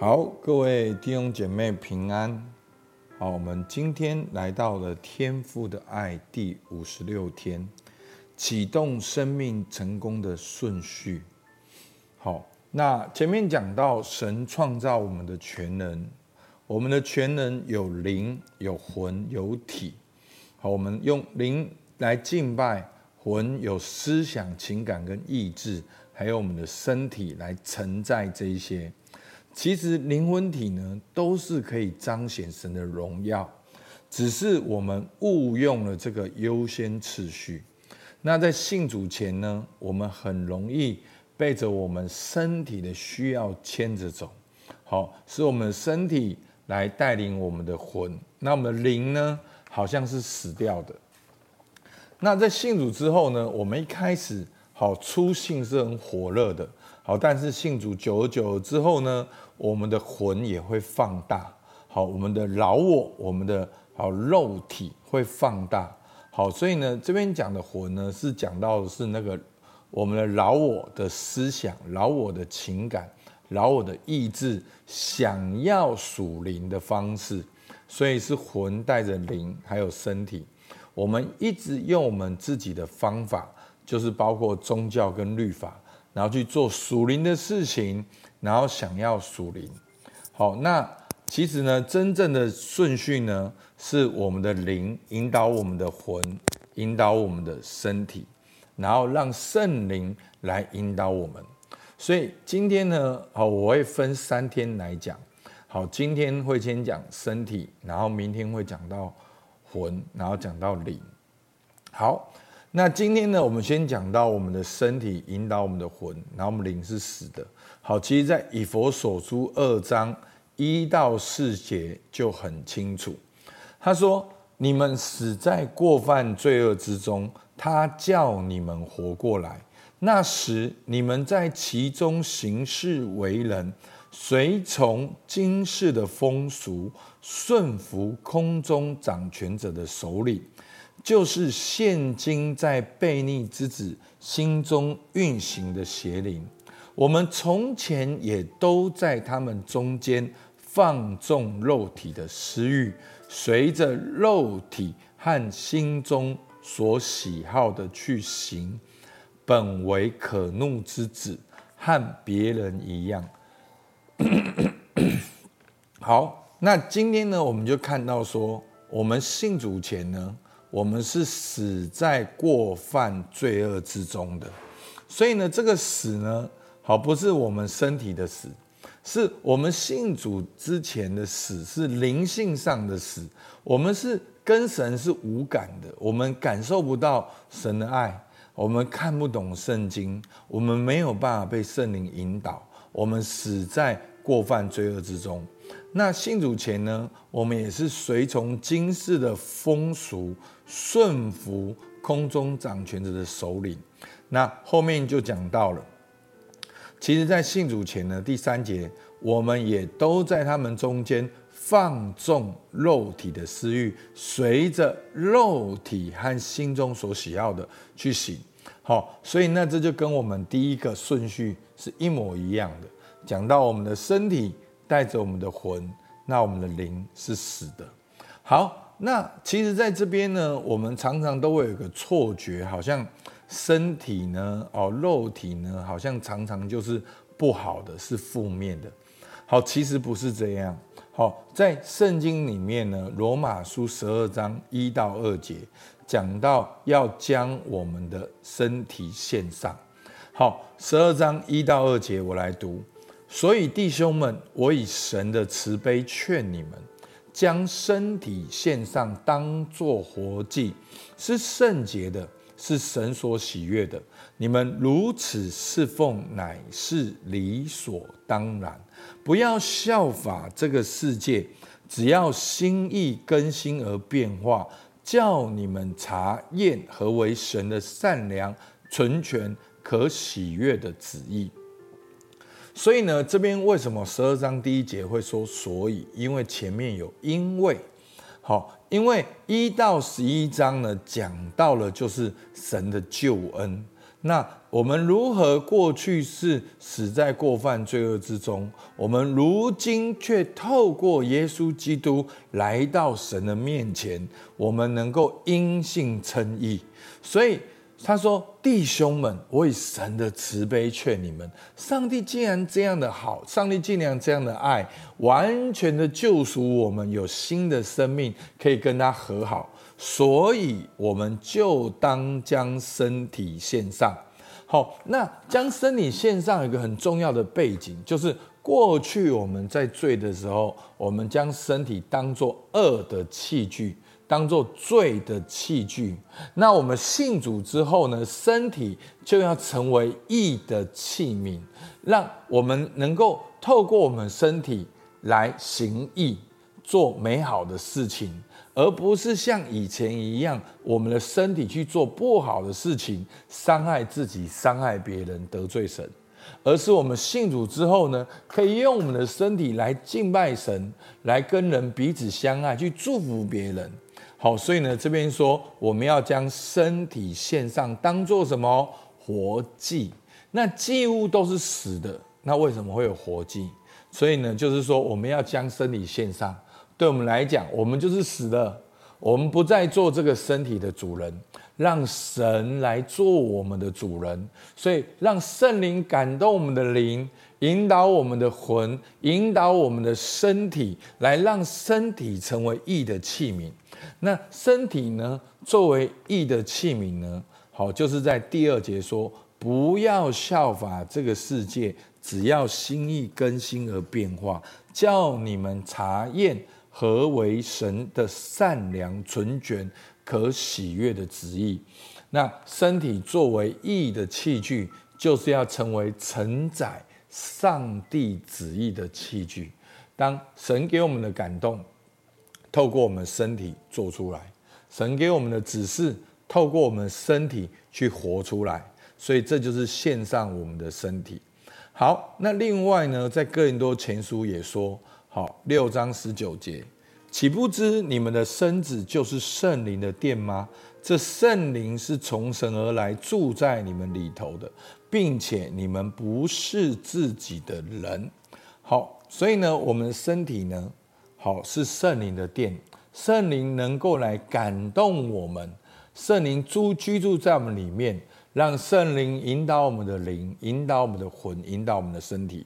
好，各位弟兄姐妹平安。好，我们今天来到了天父的爱第五十六天，启动生命成功的顺序。好，那前面讲到神创造我们的全能，我们的全能有灵、有魂、有体。好，我们用灵来敬拜，魂有思想、情感跟意志，还有我们的身体来承载这一些。其实灵魂体呢，都是可以彰显神的荣耀，只是我们误用了这个优先次序。那在信主前呢，我们很容易背着我们身体的需要牵着走，好，是我们身体来带领我们的魂。那我们灵呢，好像是死掉的。那在信主之后呢，我们一开始好初信是很火热的。好，但是信主久而久之后呢，我们的魂也会放大。好，我们的老我，我们的好肉体会放大。好，所以呢，这边讲的魂呢，是讲到的是那个我们的老我的思想、老我的情感、老我的意志，想要属灵的方式。所以是魂带着灵，还有身体。我们一直用我们自己的方法，就是包括宗教跟律法。然后去做属灵的事情，然后想要属灵。好，那其实呢，真正的顺序呢，是我们的灵引导我们的魂，引导我们的身体，然后让圣灵来引导我们。所以今天呢，好，我会分三天来讲。好，今天会先讲身体，然后明天会讲到魂，然后讲到灵。好。那今天呢，我们先讲到我们的身体引导我们的魂，然后我们灵是死的。好，其实，在以佛所书二章一到四节就很清楚。他说：“你们死在过犯罪恶之中，他叫你们活过来。那时你们在其中行事为人，随从今世的风俗，顺服空中掌权者的首领。”就是现今在悖逆之子心中运行的邪灵，我们从前也都在他们中间放纵肉体的私欲，随着肉体和心中所喜好的去行，本为可怒之子，和别人一样。好，那今天呢，我们就看到说，我们信主前呢。我们是死在过犯罪恶之中的，所以呢，这个死呢，好，不是我们身体的死，是我们信主之前的死，是灵性上的死。我们是跟神是无感的，我们感受不到神的爱，我们看不懂圣经，我们没有办法被圣灵引导，我们死在过犯罪恶之中。那信主前呢，我们也是随从今世的风俗，顺服空中掌权者的首领。那后面就讲到了，其实，在信主前呢，第三节，我们也都在他们中间放纵肉体的私欲，随着肉体和心中所喜好的去行。好，所以那这就跟我们第一个顺序是一模一样的，讲到我们的身体。带着我们的魂，那我们的灵是死的。好，那其实在这边呢，我们常常都会有个错觉，好像身体呢，哦，肉体呢，好像常常就是不好的，是负面的。好，其实不是这样。好，在圣经里面呢，罗马书十二章一到二节讲到要将我们的身体献上。好，十二章一到二节我来读。所以弟兄们，我以神的慈悲劝你们，将身体献上，当作活祭，是圣洁的，是神所喜悦的。你们如此侍奉，乃是理所当然。不要效法这个世界，只要心意更新而变化，叫你们查验何为神的善良、纯全、可喜悦的旨意。所以呢，这边为什么十二章第一节会说所以？因为前面有因为，好，因为一到十一章呢讲到了就是神的救恩，那我们如何过去是死在过犯罪恶之中？我们如今却透过耶稣基督来到神的面前，我们能够因信称义。所以他说：“弟兄们，我以神的慈悲劝你们，上帝既然这样的好，上帝既然这样的爱，完全的救赎我们，有新的生命可以跟他和好。”所以我们就当将身体献上。好，那将身体献上有一个很重要的背景，就是过去我们在罪的时候，我们将身体当作恶的器具，当做罪的器具。那我们信主之后呢，身体就要成为义的器皿，让我们能够透过我们身体来行义，做美好的事情。而不是像以前一样，我们的身体去做不好的事情，伤害自己、伤害别人、得罪神，而是我们信主之后呢，可以用我们的身体来敬拜神，来跟人彼此相爱，去祝福别人。好，所以呢，这边说我们要将身体献上，当做什么活祭？那祭物都是死的，那为什么会有活祭？所以呢，就是说我们要将身体献上。对我们来讲，我们就是死的，我们不再做这个身体的主人，让神来做我们的主人。所以，让圣灵感动我们的灵，引导我们的魂，引导我们的身体，来让身体成为义的器皿。那身体呢，作为义的器皿呢，好，就是在第二节说，不要效法这个世界，只要心意更新而变化，叫你们查验。何为神的善良、纯全、可喜悦的旨意？那身体作为义的器具，就是要成为承载上帝旨意的器具。当神给我们的感动，透过我们身体做出来；神给我们的指示，透过我们身体去活出来。所以这就是献上我们的身体。好，那另外呢，在哥林多前书也说。好，六章十九节，岂不知你们的身子就是圣灵的殿吗？这圣灵是从神而来，住在你们里头的，并且你们不是自己的人。好，所以呢，我们的身体呢，好是圣灵的殿，圣灵能够来感动我们，圣灵住居住在我们里面，让圣灵引导我们的灵，引导我们的魂，引导我们的身体。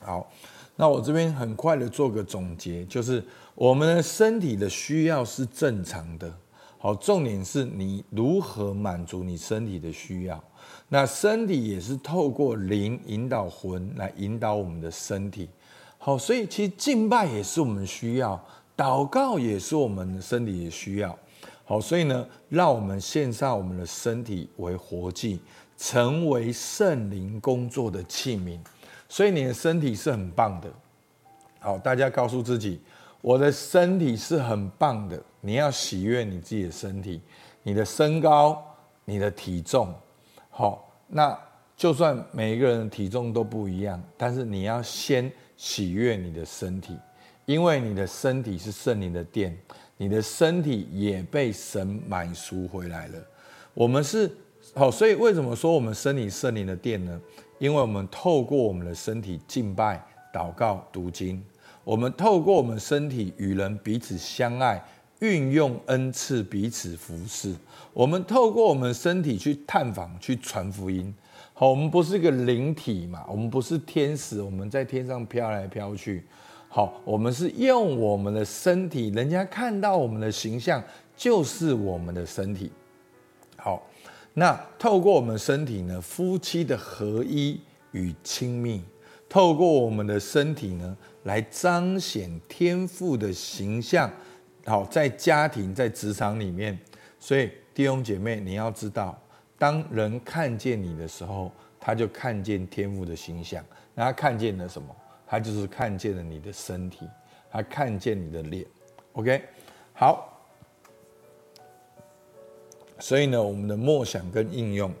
好。那我这边很快的做个总结，就是我们的身体的需要是正常的，好，重点是你如何满足你身体的需要。那身体也是透过灵引导魂来引导我们的身体，好，所以其实敬拜也是我们需要，祷告也是我们的身体的需要，好，所以呢，让我们献上我们的身体为活祭，成为圣灵工作的器皿。所以你的身体是很棒的，好，大家告诉自己，我的身体是很棒的。你要喜悦你自己的身体，你的身高，你的体重，好，那就算每一个人的体重都不一样，但是你要先喜悦你的身体，因为你的身体是圣灵的殿，你的身体也被神买赎回来了。我们是好，所以为什么说我们身体圣灵的殿呢？因为我们透过我们的身体敬拜、祷告、读经，我们透过我们身体与人彼此相爱，运用恩赐彼此服侍，我们透过我们身体去探访、去传福音。好，我们不是一个灵体嘛，我们不是天使，我们在天上飘来飘去。好，我们是用我们的身体，人家看到我们的形象就是我们的身体。好。那透过我们身体呢，夫妻的合一与亲密，透过我们的身体呢，来彰显天父的形象。好，在家庭、在职场里面，所以弟兄姐妹，你要知道，当人看见你的时候，他就看见天父的形象。那他看见了什么？他就是看见了你的身体，他看见你的脸。OK，好。所以呢，我们的默想跟应用，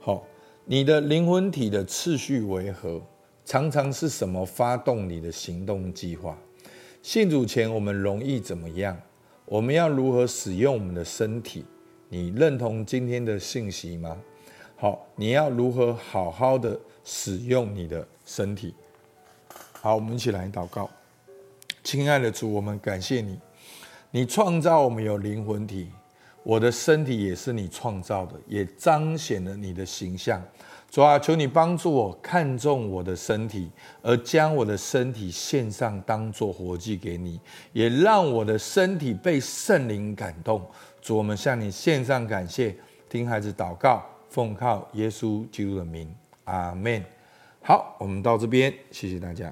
好，你的灵魂体的次序为何？常常是什么发动你的行动计划？信主前我们容易怎么样？我们要如何使用我们的身体？你认同今天的信息吗？好，你要如何好好的使用你的身体？好，我们一起来祷告。亲爱的主，我们感谢你，你创造我们有灵魂体，我的身体也是你创造的，也彰显了你的形象。主啊，求你帮助我看重我的身体，而将我的身体献上，当做活祭给你，也让我的身体被圣灵感动。主，我们向你献上感谢，听孩子祷告。奉靠耶稣基督的名，阿门。好，我们到这边，谢谢大家。